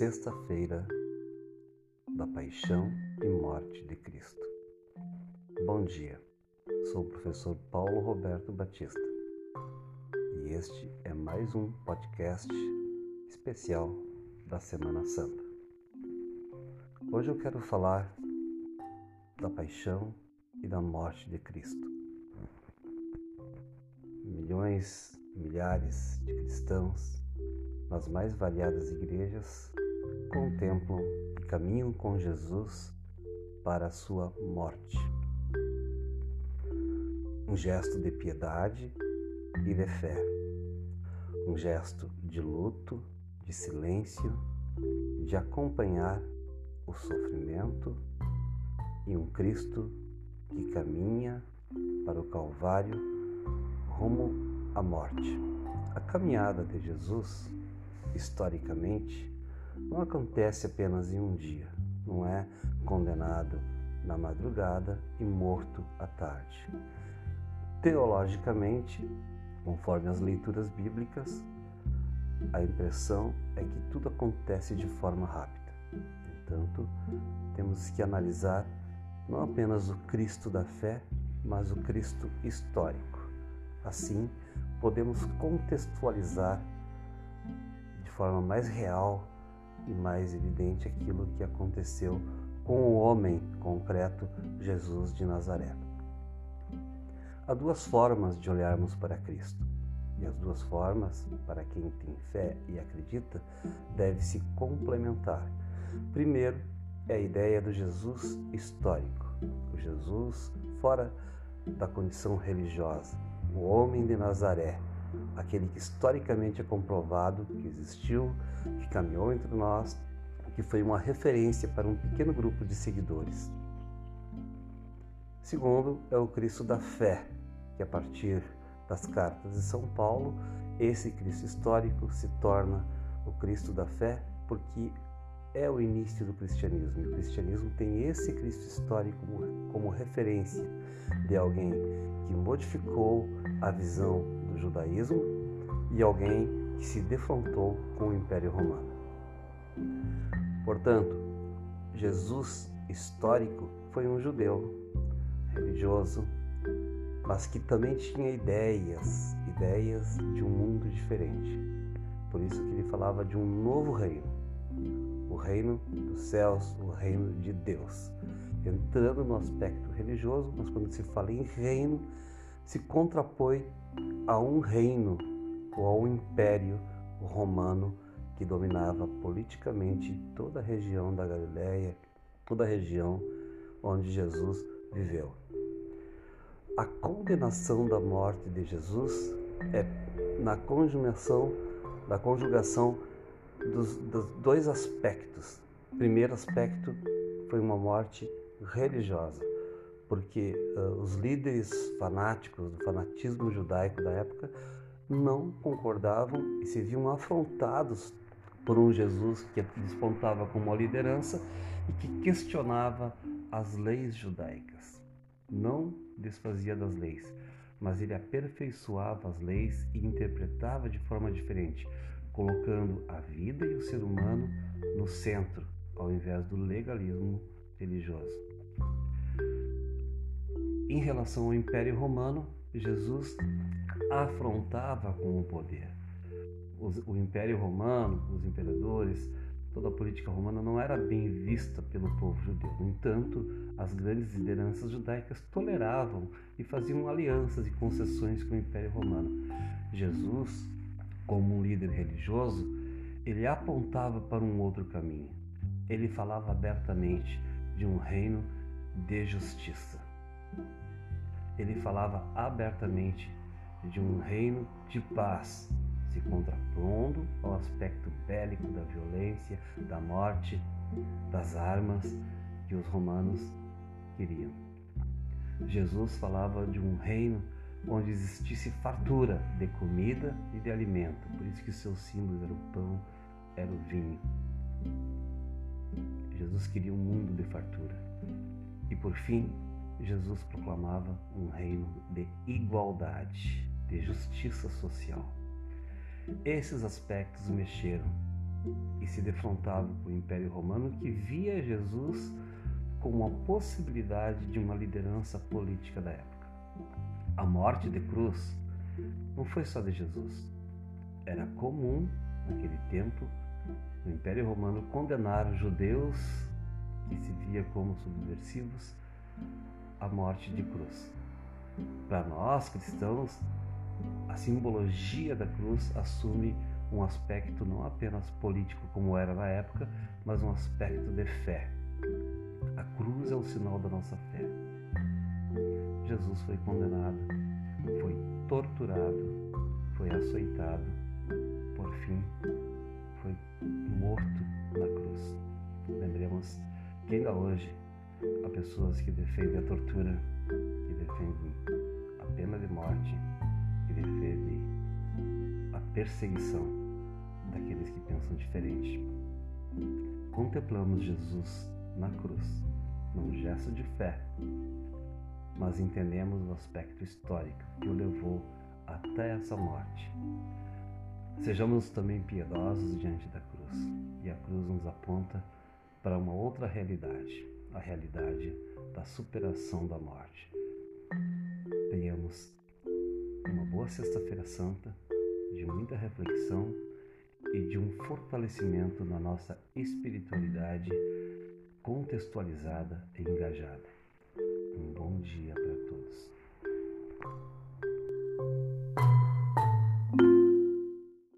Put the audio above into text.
sexta-feira da Paixão e Morte de Cristo. Bom dia, sou o professor Paulo Roberto Batista e este é mais um podcast especial da Semana Santa. Hoje eu quero falar da paixão e da morte de Cristo. Milhões, milhares de cristãos nas mais variadas igrejas, contemplam e caminham com Jesus para a sua morte. Um gesto de piedade e de fé, um gesto de luto, de silêncio, de acompanhar o sofrimento e um Cristo que caminha para o Calvário rumo à morte. A caminhada de Jesus historicamente, não acontece apenas em um dia, não é condenado na madrugada e morto à tarde. Teologicamente, conforme as leituras bíblicas, a impressão é que tudo acontece de forma rápida. Portanto, temos que analisar não apenas o Cristo da fé, mas o Cristo histórico. Assim, podemos contextualizar forma mais real e mais evidente aquilo que aconteceu com o homem concreto Jesus de Nazaré. Há duas formas de olharmos para Cristo. E as duas formas, para quem tem fé e acredita, devem se complementar. Primeiro, é a ideia do Jesus histórico, o Jesus fora da condição religiosa, o homem de Nazaré, aquele que historicamente é comprovado que existiu, que caminhou entre nós, que foi uma referência para um pequeno grupo de seguidores. Segundo, é o Cristo da fé, que a partir das cartas de São Paulo, esse Cristo histórico se torna o Cristo da fé, porque é o início do cristianismo. O cristianismo tem esse Cristo histórico como, como referência de alguém que modificou a visão judaísmo e alguém que se defrontou com o Império Romano. Portanto, Jesus histórico foi um judeu religioso, mas que também tinha ideias, ideias de um mundo diferente. Por isso que ele falava de um novo reino, o reino dos céus, o reino de Deus. Entrando no aspecto religioso, mas quando se fala em reino, se contrapõe a um reino ou a um império romano que dominava politicamente toda a região da Galiléia, toda a região onde Jesus viveu. A condenação da morte de Jesus é na conjugação da conjugação dos, dos dois aspectos. O primeiro aspecto foi uma morte religiosa porque uh, os líderes fanáticos do fanatismo judaico da época não concordavam e se viam afrontados por um Jesus que despontava como uma liderança e que questionava as leis judaicas. Não desfazia das leis, mas ele aperfeiçoava as leis e interpretava de forma diferente, colocando a vida e o ser humano no centro, ao invés do legalismo religioso. Em relação ao Império Romano, Jesus afrontava com o poder. O Império Romano, os imperadores, toda a política romana não era bem vista pelo povo judeu. No entanto, as grandes lideranças judaicas toleravam e faziam alianças e concessões com o Império Romano. Jesus, como um líder religioso, ele apontava para um outro caminho. Ele falava abertamente de um reino de justiça ele falava abertamente de um reino de paz, se contrapondo ao aspecto bélico da violência, da morte, das armas que os romanos queriam. Jesus falava de um reino onde existisse fartura de comida e de alimento, por isso que seus símbolos eram o pão, era o vinho. Jesus queria um mundo de fartura. E por fim, Jesus proclamava um reino de igualdade, de justiça social. Esses aspectos mexeram e se defrontava com o Império Romano que via Jesus como a possibilidade de uma liderança política da época. A morte de cruz não foi só de Jesus. Era comum, naquele tempo, no Império Romano condenar judeus que se via como subversivos à morte de cruz. Para nós cristãos, a simbologia da cruz assume um aspecto não apenas político como era na época, mas um aspecto de fé. A cruz é o sinal da nossa fé. Jesus foi condenado, foi torturado, foi açoitado, por fim foi morto na cruz. Lembremos que ainda hoje há pessoas que defendem a tortura, que defendem a pena de morte, que defendem a perseguição daqueles que pensam diferente. Contemplamos Jesus na cruz, num gesto de fé, mas entendemos o aspecto histórico que o levou até essa morte. Sejamos também piedosos diante da cruz, e a cruz nos aponta para uma outra realidade, a realidade da superação da morte. Tenhamos uma boa Sexta-feira Santa, de muita reflexão e de um fortalecimento na nossa espiritualidade contextualizada e engajada. Um bom dia para